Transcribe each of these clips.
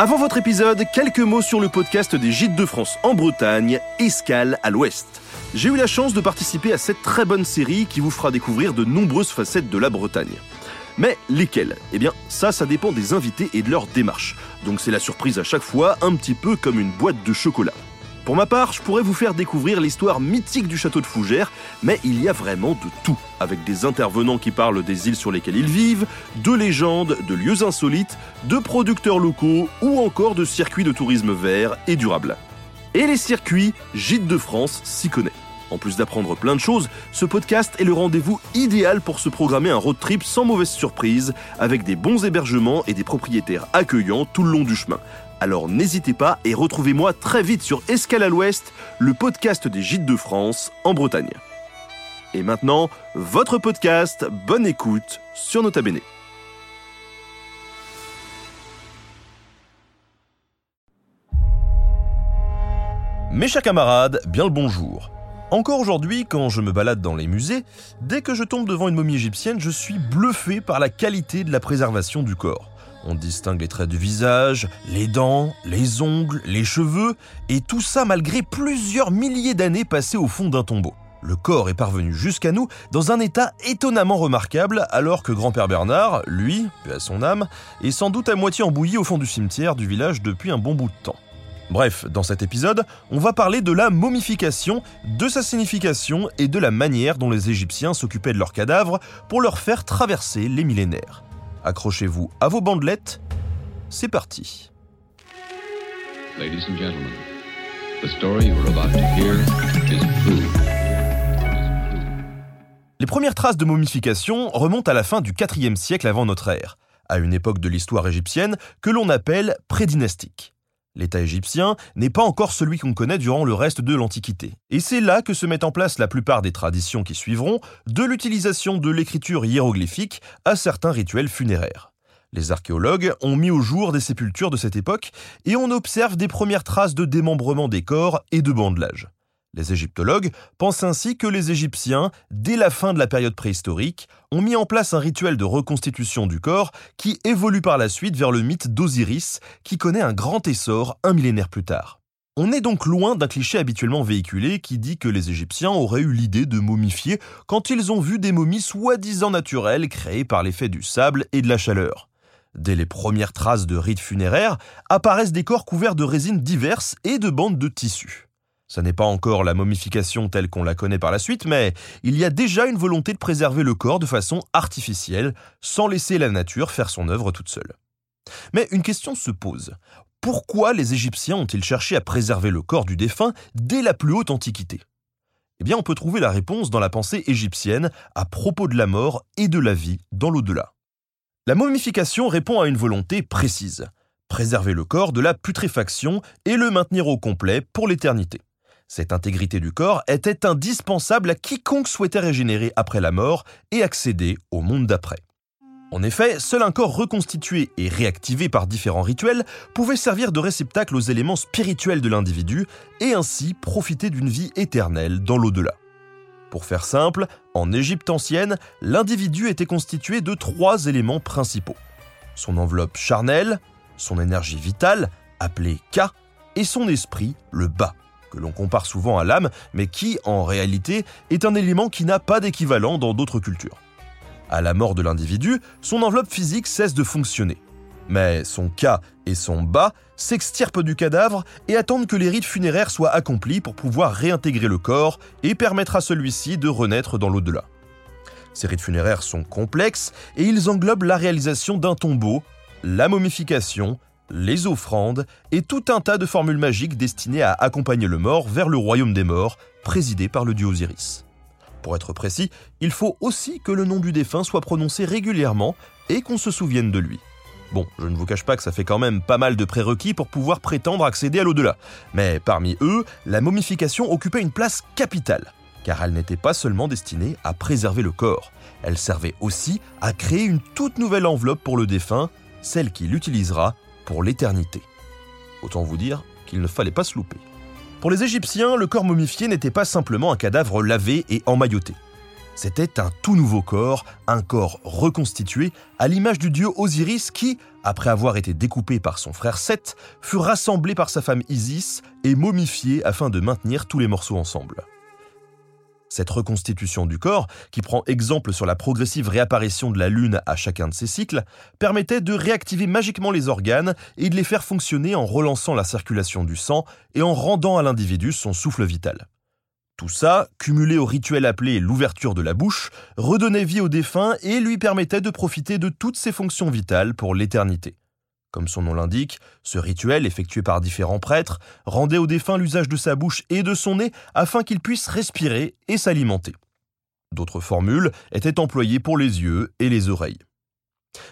Avant votre épisode, quelques mots sur le podcast des Gîtes de France en Bretagne, Escale à l'Ouest. J'ai eu la chance de participer à cette très bonne série qui vous fera découvrir de nombreuses facettes de la Bretagne. Mais lesquelles? Eh bien, ça, ça dépend des invités et de leur démarche. Donc c'est la surprise à chaque fois, un petit peu comme une boîte de chocolat. Pour ma part, je pourrais vous faire découvrir l'histoire mythique du château de Fougères, mais il y a vraiment de tout, avec des intervenants qui parlent des îles sur lesquelles ils vivent, de légendes, de lieux insolites, de producteurs locaux ou encore de circuits de tourisme vert et durable. Et les circuits, Gîtes de France s'y connaît. En plus d'apprendre plein de choses, ce podcast est le rendez-vous idéal pour se programmer un road trip sans mauvaise surprise, avec des bons hébergements et des propriétaires accueillants tout le long du chemin. Alors n'hésitez pas et retrouvez-moi très vite sur Escale à l'Ouest, le podcast des Gîtes de France en Bretagne. Et maintenant, votre podcast, bonne écoute sur Nota Bene. Mes chers camarades, bien le bonjour. Encore aujourd'hui, quand je me balade dans les musées, dès que je tombe devant une momie égyptienne, je suis bluffé par la qualité de la préservation du corps. On distingue les traits du visage, les dents, les ongles, les cheveux, et tout ça malgré plusieurs milliers d'années passées au fond d'un tombeau. Le corps est parvenu jusqu'à nous dans un état étonnamment remarquable, alors que grand-père Bernard, lui, à son âme, est sans doute à moitié embouilli au fond du cimetière du village depuis un bon bout de temps. Bref, dans cet épisode, on va parler de la momification, de sa signification et de la manière dont les Égyptiens s'occupaient de leurs cadavres pour leur faire traverser les millénaires. Accrochez-vous à vos bandelettes, c'est parti. Ladies and gentlemen, the story you're about to hear is true. Les premières traces de momification remontent à la fin du IVe siècle avant notre ère, à une époque de l'histoire égyptienne que l'on appelle prédynastique. L'État égyptien n'est pas encore celui qu'on connaît durant le reste de l'Antiquité. Et c'est là que se mettent en place la plupart des traditions qui suivront, de l'utilisation de l'écriture hiéroglyphique à certains rituels funéraires. Les archéologues ont mis au jour des sépultures de cette époque et on observe des premières traces de démembrement des corps et de bandelage. Les égyptologues pensent ainsi que les Égyptiens, dès la fin de la période préhistorique, ont mis en place un rituel de reconstitution du corps qui évolue par la suite vers le mythe d'Osiris, qui connaît un grand essor un millénaire plus tard. On est donc loin d'un cliché habituellement véhiculé qui dit que les Égyptiens auraient eu l'idée de momifier quand ils ont vu des momies soi-disant naturelles créées par l'effet du sable et de la chaleur. Dès les premières traces de rites funéraires apparaissent des corps couverts de résines diverses et de bandes de tissus. Ce n'est pas encore la momification telle qu'on la connaît par la suite, mais il y a déjà une volonté de préserver le corps de façon artificielle, sans laisser la nature faire son œuvre toute seule. Mais une question se pose. Pourquoi les Égyptiens ont-ils cherché à préserver le corps du défunt dès la plus haute antiquité? Eh bien, on peut trouver la réponse dans la pensée égyptienne à propos de la mort et de la vie dans l'au-delà. La momification répond à une volonté précise préserver le corps de la putréfaction et le maintenir au complet pour l'éternité. Cette intégrité du corps était indispensable à quiconque souhaitait régénérer après la mort et accéder au monde d'après. En effet, seul un corps reconstitué et réactivé par différents rituels pouvait servir de réceptacle aux éléments spirituels de l'individu et ainsi profiter d'une vie éternelle dans l'au-delà. Pour faire simple, en Égypte ancienne, l'individu était constitué de trois éléments principaux. Son enveloppe charnelle, son énergie vitale, appelée Ka, et son esprit, le bas que l'on compare souvent à l'âme, mais qui, en réalité, est un élément qui n'a pas d'équivalent dans d'autres cultures. À la mort de l'individu, son enveloppe physique cesse de fonctionner. Mais son cas et son bas s'extirpent du cadavre et attendent que les rites funéraires soient accomplis pour pouvoir réintégrer le corps et permettre à celui-ci de renaître dans l'au-delà. Ces rites funéraires sont complexes et ils englobent la réalisation d'un tombeau, la momification, les offrandes et tout un tas de formules magiques destinées à accompagner le mort vers le royaume des morts, présidé par le dieu Osiris. Pour être précis, il faut aussi que le nom du défunt soit prononcé régulièrement et qu'on se souvienne de lui. Bon, je ne vous cache pas que ça fait quand même pas mal de prérequis pour pouvoir prétendre accéder à l'au-delà. Mais parmi eux, la momification occupait une place capitale, car elle n'était pas seulement destinée à préserver le corps, elle servait aussi à créer une toute nouvelle enveloppe pour le défunt, celle qu'il utilisera pour l'éternité. Autant vous dire qu'il ne fallait pas se louper. Pour les Égyptiens, le corps momifié n'était pas simplement un cadavre lavé et emmailloté. C'était un tout nouveau corps, un corps reconstitué, à l'image du dieu Osiris qui, après avoir été découpé par son frère Seth, fut rassemblé par sa femme Isis et momifié afin de maintenir tous les morceaux ensemble. Cette reconstitution du corps, qui prend exemple sur la progressive réapparition de la Lune à chacun de ses cycles, permettait de réactiver magiquement les organes et de les faire fonctionner en relançant la circulation du sang et en rendant à l'individu son souffle vital. Tout ça, cumulé au rituel appelé l'ouverture de la bouche, redonnait vie au défunt et lui permettait de profiter de toutes ses fonctions vitales pour l'éternité. Comme son nom l'indique, ce rituel, effectué par différents prêtres, rendait au défunt l'usage de sa bouche et de son nez afin qu'il puisse respirer et s'alimenter. D'autres formules étaient employées pour les yeux et les oreilles.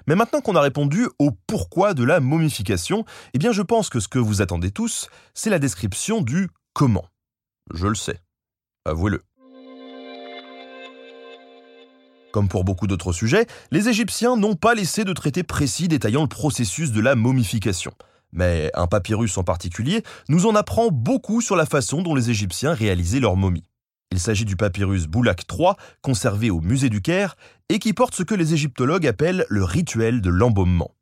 Mais maintenant qu'on a répondu au pourquoi de la momification, eh bien je pense que ce que vous attendez tous, c'est la description du comment. Je le sais. Avouez-le. Comme pour beaucoup d'autres sujets, les Égyptiens n'ont pas laissé de traité précis détaillant le processus de la momification. Mais un papyrus en particulier nous en apprend beaucoup sur la façon dont les Égyptiens réalisaient leur momie. Il s'agit du papyrus Boulak III, conservé au musée du Caire, et qui porte ce que les égyptologues appellent le rituel de l'embaumement.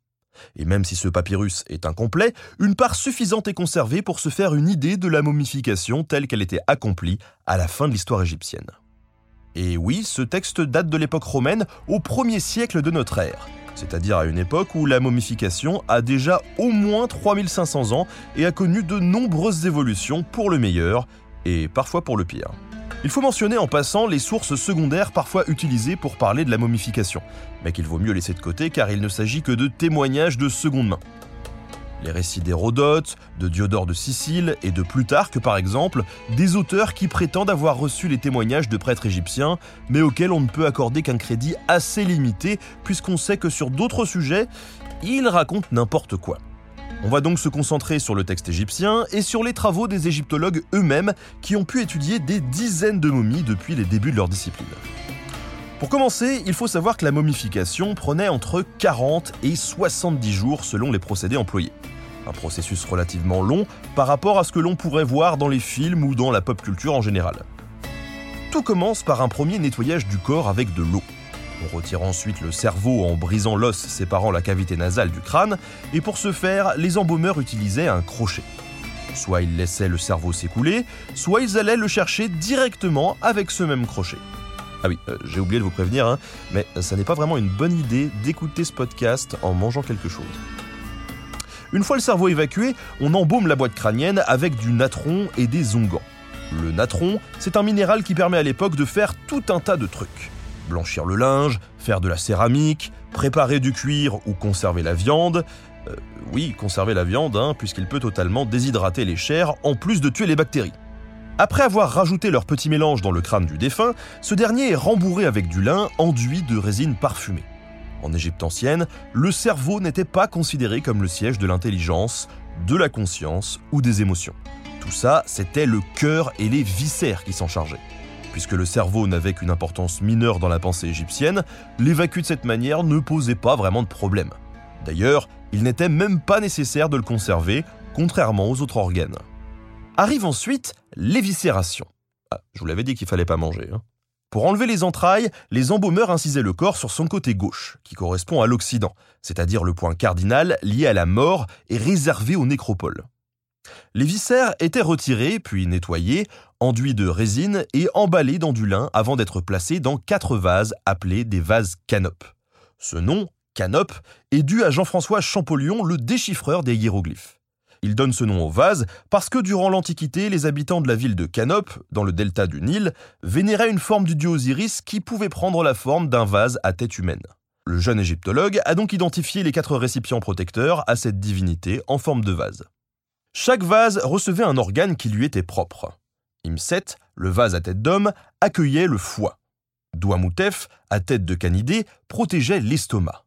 Et même si ce papyrus est incomplet, une part suffisante est conservée pour se faire une idée de la momification telle qu'elle était accomplie à la fin de l'histoire égyptienne. Et oui, ce texte date de l'époque romaine au 1er siècle de notre ère, c'est-à-dire à une époque où la momification a déjà au moins 3500 ans et a connu de nombreuses évolutions pour le meilleur et parfois pour le pire. Il faut mentionner en passant les sources secondaires parfois utilisées pour parler de la momification, mais qu'il vaut mieux laisser de côté car il ne s'agit que de témoignages de seconde main. Les récits d'Hérodote, de Diodore de Sicile et de Plutarque par exemple, des auteurs qui prétendent avoir reçu les témoignages de prêtres égyptiens, mais auxquels on ne peut accorder qu'un crédit assez limité puisqu'on sait que sur d'autres sujets, ils racontent n'importe quoi. On va donc se concentrer sur le texte égyptien et sur les travaux des égyptologues eux-mêmes qui ont pu étudier des dizaines de momies depuis les débuts de leur discipline. Pour commencer, il faut savoir que la momification prenait entre 40 et 70 jours selon les procédés employés. Un processus relativement long par rapport à ce que l'on pourrait voir dans les films ou dans la pop culture en général. Tout commence par un premier nettoyage du corps avec de l'eau. On retire ensuite le cerveau en brisant l'os séparant la cavité nasale du crâne, et pour ce faire, les embaumeurs utilisaient un crochet. Soit ils laissaient le cerveau s'écouler, soit ils allaient le chercher directement avec ce même crochet. Ah oui, euh, j'ai oublié de vous prévenir, hein, mais ça n'est pas vraiment une bonne idée d'écouter ce podcast en mangeant quelque chose. Une fois le cerveau évacué, on embaume la boîte crânienne avec du natron et des onguents. Le natron, c'est un minéral qui permet à l'époque de faire tout un tas de trucs blanchir le linge, faire de la céramique, préparer du cuir ou conserver la viande. Euh, oui, conserver la viande, hein, puisqu'il peut totalement déshydrater les chairs en plus de tuer les bactéries. Après avoir rajouté leur petit mélange dans le crâne du défunt, ce dernier est rembourré avec du lin enduit de résine parfumée. En Égypte ancienne, le cerveau n'était pas considéré comme le siège de l'intelligence, de la conscience ou des émotions. Tout ça, c'était le cœur et les viscères qui s'en chargeaient. Puisque le cerveau n'avait qu'une importance mineure dans la pensée égyptienne, l'évacuer de cette manière ne posait pas vraiment de problème. D'ailleurs, il n'était même pas nécessaire de le conserver, contrairement aux autres organes. Arrive ensuite l'éviscération. Ah, je vous l'avais dit qu'il fallait pas manger. Hein. Pour enlever les entrailles, les embaumeurs incisaient le corps sur son côté gauche, qui correspond à l'Occident, c'est-à-dire le point cardinal lié à la mort et réservé aux nécropoles. Les viscères étaient retirés, puis nettoyés, enduits de résine et emballés dans du lin avant d'être placés dans quatre vases appelés des vases canopes. Ce nom, canope, est dû à Jean-François Champollion, le déchiffreur des hiéroglyphes. Il donne ce nom au vase parce que durant l'Antiquité, les habitants de la ville de Canope, dans le delta du Nil, vénéraient une forme du dieu Osiris qui pouvait prendre la forme d'un vase à tête humaine. Le jeune égyptologue a donc identifié les quatre récipients protecteurs à cette divinité en forme de vase. Chaque vase recevait un organe qui lui était propre. Imset, le vase à tête d'homme, accueillait le foie. Douamoutef, à tête de canidé, protégeait l'estomac.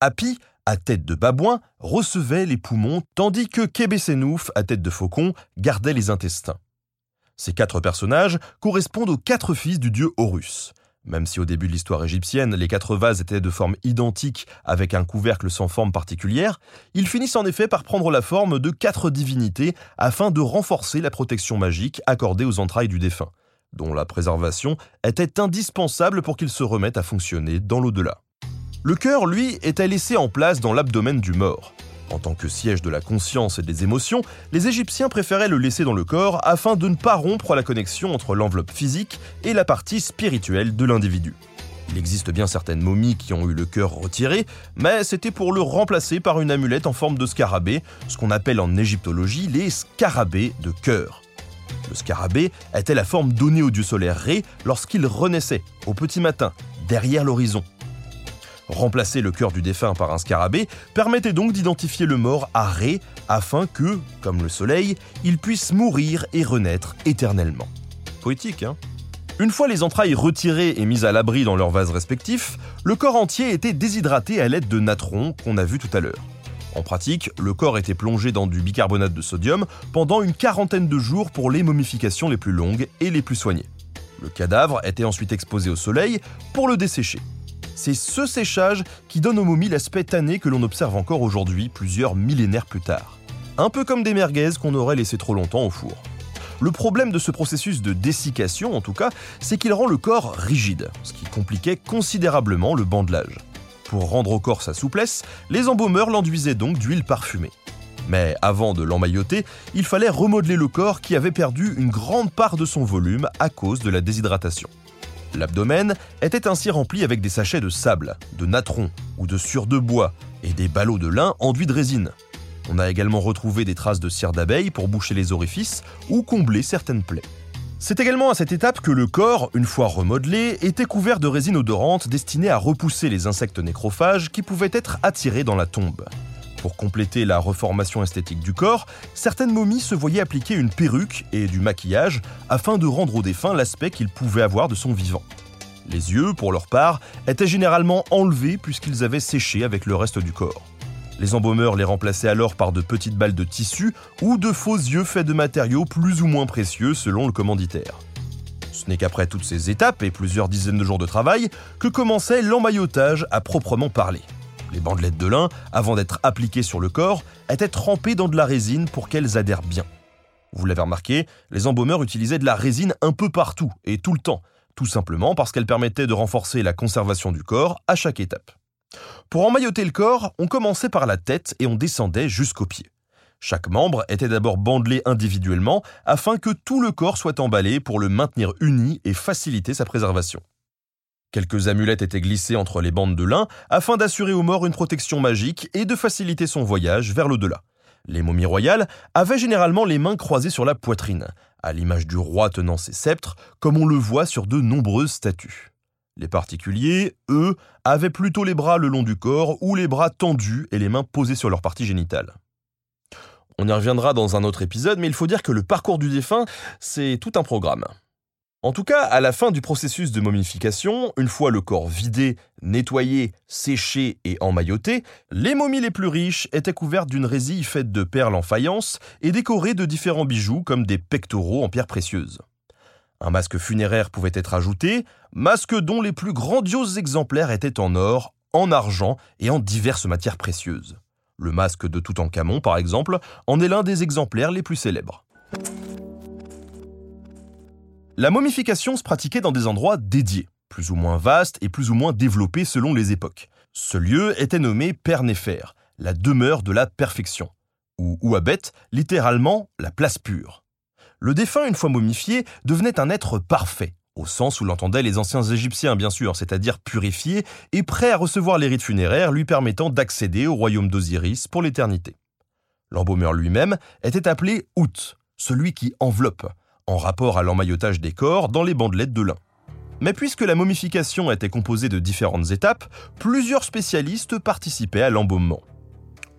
Hapi, à tête de babouin, recevait les poumons, tandis que Kébessenouf, à tête de faucon, gardait les intestins. Ces quatre personnages correspondent aux quatre fils du dieu Horus. Même si au début de l'histoire égyptienne, les quatre vases étaient de forme identique avec un couvercle sans forme particulière, ils finissent en effet par prendre la forme de quatre divinités afin de renforcer la protection magique accordée aux entrailles du défunt, dont la préservation était indispensable pour qu'ils se remettent à fonctionner dans l'au-delà. Le cœur, lui, était laissé en place dans l'abdomen du mort. En tant que siège de la conscience et des émotions, les Égyptiens préféraient le laisser dans le corps afin de ne pas rompre la connexion entre l'enveloppe physique et la partie spirituelle de l'individu. Il existe bien certaines momies qui ont eu le cœur retiré, mais c'était pour le remplacer par une amulette en forme de scarabée, ce qu'on appelle en égyptologie les scarabées de cœur. Le scarabée était la forme donnée au dieu solaire Ré lorsqu'il renaissait, au petit matin, derrière l'horizon. Remplacer le cœur du défunt par un scarabée permettait donc d'identifier le mort à Ré afin que, comme le soleil, il puisse mourir et renaître éternellement. Poétique, hein? Une fois les entrailles retirées et mises à l'abri dans leurs vases respectifs, le corps entier était déshydraté à l'aide de natron qu'on a vu tout à l'heure. En pratique, le corps était plongé dans du bicarbonate de sodium pendant une quarantaine de jours pour les momifications les plus longues et les plus soignées. Le cadavre était ensuite exposé au soleil pour le dessécher. C'est ce séchage qui donne aux momies l'aspect tanné que l'on observe encore aujourd'hui, plusieurs millénaires plus tard. Un peu comme des merguez qu'on aurait laissé trop longtemps au four. Le problème de ce processus de dessiccation, en tout cas, c'est qu'il rend le corps rigide, ce qui compliquait considérablement le bandelage. Pour rendre au corps sa souplesse, les embaumeurs l'enduisaient donc d'huile parfumée. Mais avant de l'emmailloter, il fallait remodeler le corps qui avait perdu une grande part de son volume à cause de la déshydratation. L'abdomen était ainsi rempli avec des sachets de sable, de natron ou de sueur de bois et des ballots de lin enduits de résine. On a également retrouvé des traces de cire d'abeille pour boucher les orifices ou combler certaines plaies. C'est également à cette étape que le corps, une fois remodelé, était couvert de résine odorante destinée à repousser les insectes nécrophages qui pouvaient être attirés dans la tombe. Pour compléter la reformation esthétique du corps, certaines momies se voyaient appliquer une perruque et du maquillage afin de rendre au défunt l'aspect qu'il pouvait avoir de son vivant. Les yeux, pour leur part, étaient généralement enlevés puisqu'ils avaient séché avec le reste du corps. Les embaumeurs les remplaçaient alors par de petites balles de tissu ou de faux yeux faits de matériaux plus ou moins précieux selon le commanditaire. Ce n'est qu'après toutes ces étapes et plusieurs dizaines de jours de travail que commençait l'emmaillotage à proprement parler. Les bandelettes de lin, avant d'être appliquées sur le corps, étaient trempées dans de la résine pour qu'elles adhèrent bien. Vous l'avez remarqué, les embaumeurs utilisaient de la résine un peu partout et tout le temps, tout simplement parce qu'elle permettait de renforcer la conservation du corps à chaque étape. Pour emmailloter le corps, on commençait par la tête et on descendait jusqu'aux pieds. Chaque membre était d'abord bandelé individuellement afin que tout le corps soit emballé pour le maintenir uni et faciliter sa préservation. Quelques amulettes étaient glissées entre les bandes de lin afin d'assurer au mort une protection magique et de faciliter son voyage vers l'au-delà. Les momies royales avaient généralement les mains croisées sur la poitrine, à l'image du roi tenant ses sceptres, comme on le voit sur de nombreuses statues. Les particuliers, eux, avaient plutôt les bras le long du corps ou les bras tendus et les mains posées sur leur partie génitale. On y reviendra dans un autre épisode, mais il faut dire que le parcours du défunt, c'est tout un programme. En tout cas, à la fin du processus de momification, une fois le corps vidé, nettoyé, séché et emmailloté, les momies les plus riches étaient couvertes d'une résille faite de perles en faïence et décorées de différents bijoux comme des pectoraux en pierres précieuses. Un masque funéraire pouvait être ajouté, masque dont les plus grandioses exemplaires étaient en or, en argent et en diverses matières précieuses. Le masque de Toutankhamon, par exemple, en est l'un des exemplaires les plus célèbres. La momification se pratiquait dans des endroits dédiés, plus ou moins vastes et plus ou moins développés selon les époques. Ce lieu était nommé Père Néfer, la demeure de la perfection, ou Ouabet, littéralement la place pure. Le défunt, une fois momifié, devenait un être parfait, au sens où l'entendaient les anciens Égyptiens, bien sûr, c'est-à-dire purifié et prêt à recevoir les rites funéraires lui permettant d'accéder au royaume d'Osiris pour l'éternité. L'embaumeur lui-même était appelé Out, celui qui enveloppe, en rapport à l'emmaillotage des corps dans les bandelettes de lin. Mais puisque la momification était composée de différentes étapes, plusieurs spécialistes participaient à l'embaumement.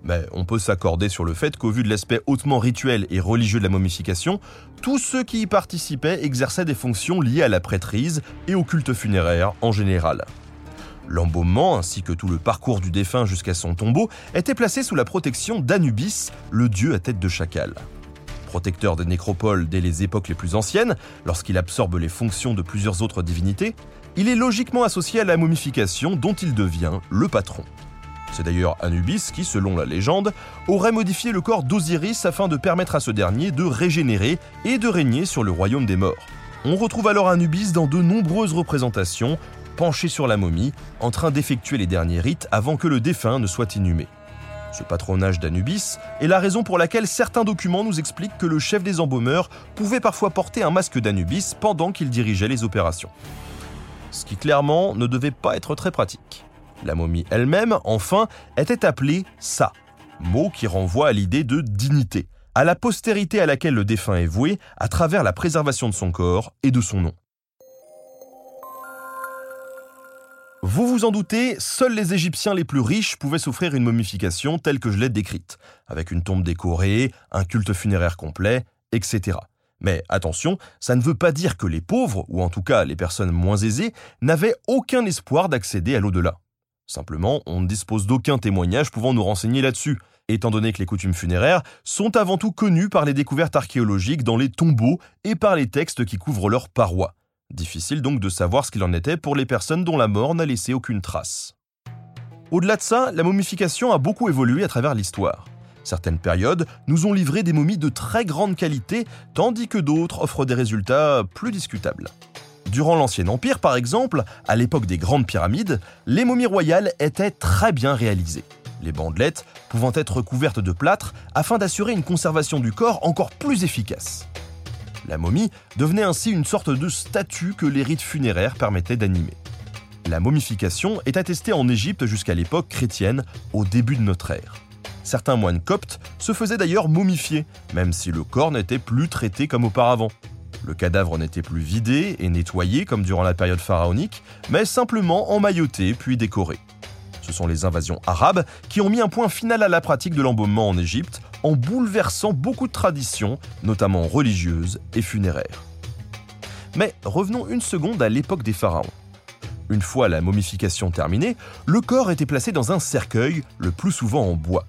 Mais on peut s'accorder sur le fait qu'au vu de l'aspect hautement rituel et religieux de la momification, tous ceux qui y participaient exerçaient des fonctions liées à la prêtrise et au culte funéraire en général. L'embaumement, ainsi que tout le parcours du défunt jusqu'à son tombeau, était placé sous la protection d'Anubis, le dieu à tête de chacal. Protecteur des nécropoles dès les époques les plus anciennes, lorsqu'il absorbe les fonctions de plusieurs autres divinités, il est logiquement associé à la momification dont il devient le patron. C'est d'ailleurs Anubis qui, selon la légende, aurait modifié le corps d'Osiris afin de permettre à ce dernier de régénérer et de régner sur le royaume des morts. On retrouve alors Anubis dans de nombreuses représentations, penché sur la momie, en train d'effectuer les derniers rites avant que le défunt ne soit inhumé. Ce patronage d'Anubis est la raison pour laquelle certains documents nous expliquent que le chef des embaumeurs pouvait parfois porter un masque d'Anubis pendant qu'il dirigeait les opérations. Ce qui clairement ne devait pas être très pratique. La momie elle-même, enfin, était appelée Sa, mot qui renvoie à l'idée de dignité, à la postérité à laquelle le défunt est voué à travers la préservation de son corps et de son nom. Vous vous en doutez, seuls les Égyptiens les plus riches pouvaient s'offrir une momification telle que je l'ai décrite, avec une tombe décorée, un culte funéraire complet, etc. Mais attention, ça ne veut pas dire que les pauvres, ou en tout cas les personnes moins aisées, n'avaient aucun espoir d'accéder à l'au-delà. Simplement, on ne dispose d'aucun témoignage pouvant nous renseigner là-dessus, étant donné que les coutumes funéraires sont avant tout connues par les découvertes archéologiques dans les tombeaux et par les textes qui couvrent leurs parois. Difficile donc de savoir ce qu'il en était pour les personnes dont la mort n'a laissé aucune trace. Au-delà de ça, la momification a beaucoup évolué à travers l'histoire. Certaines périodes nous ont livré des momies de très grande qualité, tandis que d'autres offrent des résultats plus discutables. Durant l'Ancien Empire, par exemple, à l'époque des grandes pyramides, les momies royales étaient très bien réalisées. Les bandelettes pouvant être couvertes de plâtre afin d'assurer une conservation du corps encore plus efficace. La momie devenait ainsi une sorte de statue que les rites funéraires permettaient d'animer. La momification est attestée en Égypte jusqu'à l'époque chrétienne, au début de notre ère. Certains moines coptes se faisaient d'ailleurs momifier, même si le corps n'était plus traité comme auparavant. Le cadavre n'était plus vidé et nettoyé comme durant la période pharaonique, mais simplement emmailloté puis décoré. Ce sont les invasions arabes qui ont mis un point final à la pratique de l'embaumement en Égypte en bouleversant beaucoup de traditions, notamment religieuses et funéraires. Mais revenons une seconde à l'époque des pharaons. Une fois la momification terminée, le corps était placé dans un cercueil, le plus souvent en bois.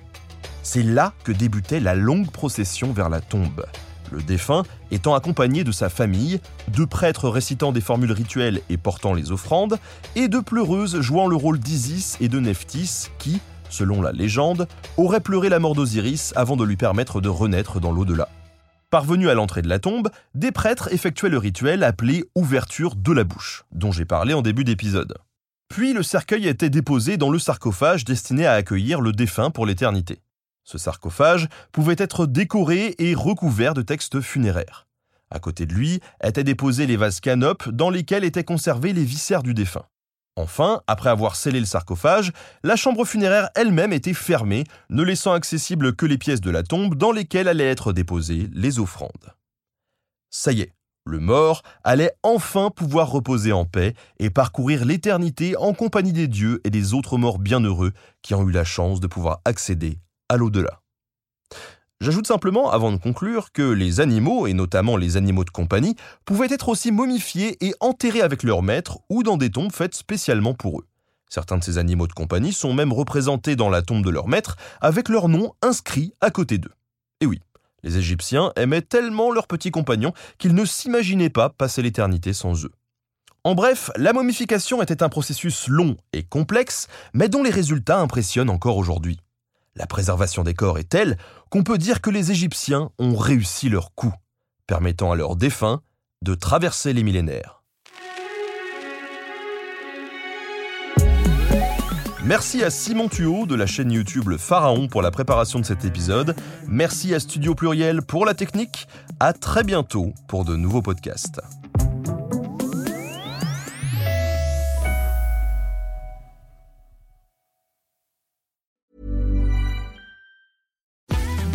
C'est là que débutait la longue procession vers la tombe. Le défunt étant accompagné de sa famille, de prêtres récitant des formules rituelles et portant les offrandes, et de pleureuses jouant le rôle d'Isis et de Nephthys qui, selon la légende, aurait pleuré la mort d'Osiris avant de lui permettre de renaître dans l'au-delà. Parvenus à l'entrée de la tombe, des prêtres effectuaient le rituel appelé ouverture de la bouche, dont j'ai parlé en début d'épisode. Puis le cercueil était déposé dans le sarcophage destiné à accueillir le défunt pour l'éternité. Ce sarcophage pouvait être décoré et recouvert de textes funéraires. À côté de lui étaient déposés les vases canopes dans lesquels étaient conservés les viscères du défunt. Enfin, après avoir scellé le sarcophage, la chambre funéraire elle-même était fermée, ne laissant accessibles que les pièces de la tombe dans lesquelles allaient être déposées les offrandes. Ça y est, le mort allait enfin pouvoir reposer en paix et parcourir l'éternité en compagnie des dieux et des autres morts bienheureux qui ont eu la chance de pouvoir accéder à l'au-delà. J'ajoute simplement, avant de conclure, que les animaux, et notamment les animaux de compagnie, pouvaient être aussi momifiés et enterrés avec leur maître ou dans des tombes faites spécialement pour eux. Certains de ces animaux de compagnie sont même représentés dans la tombe de leur maître avec leur nom inscrit à côté d'eux. Et oui, les Égyptiens aimaient tellement leurs petits compagnons qu'ils ne s'imaginaient pas passer l'éternité sans eux. En bref, la momification était un processus long et complexe, mais dont les résultats impressionnent encore aujourd'hui. La préservation des corps est telle qu'on peut dire que les Égyptiens ont réussi leur coup, permettant à leurs défunts de traverser les millénaires. Merci à Simon Thuot de la chaîne YouTube Pharaon pour la préparation de cet épisode. Merci à Studio Pluriel pour la technique. À très bientôt pour de nouveaux podcasts.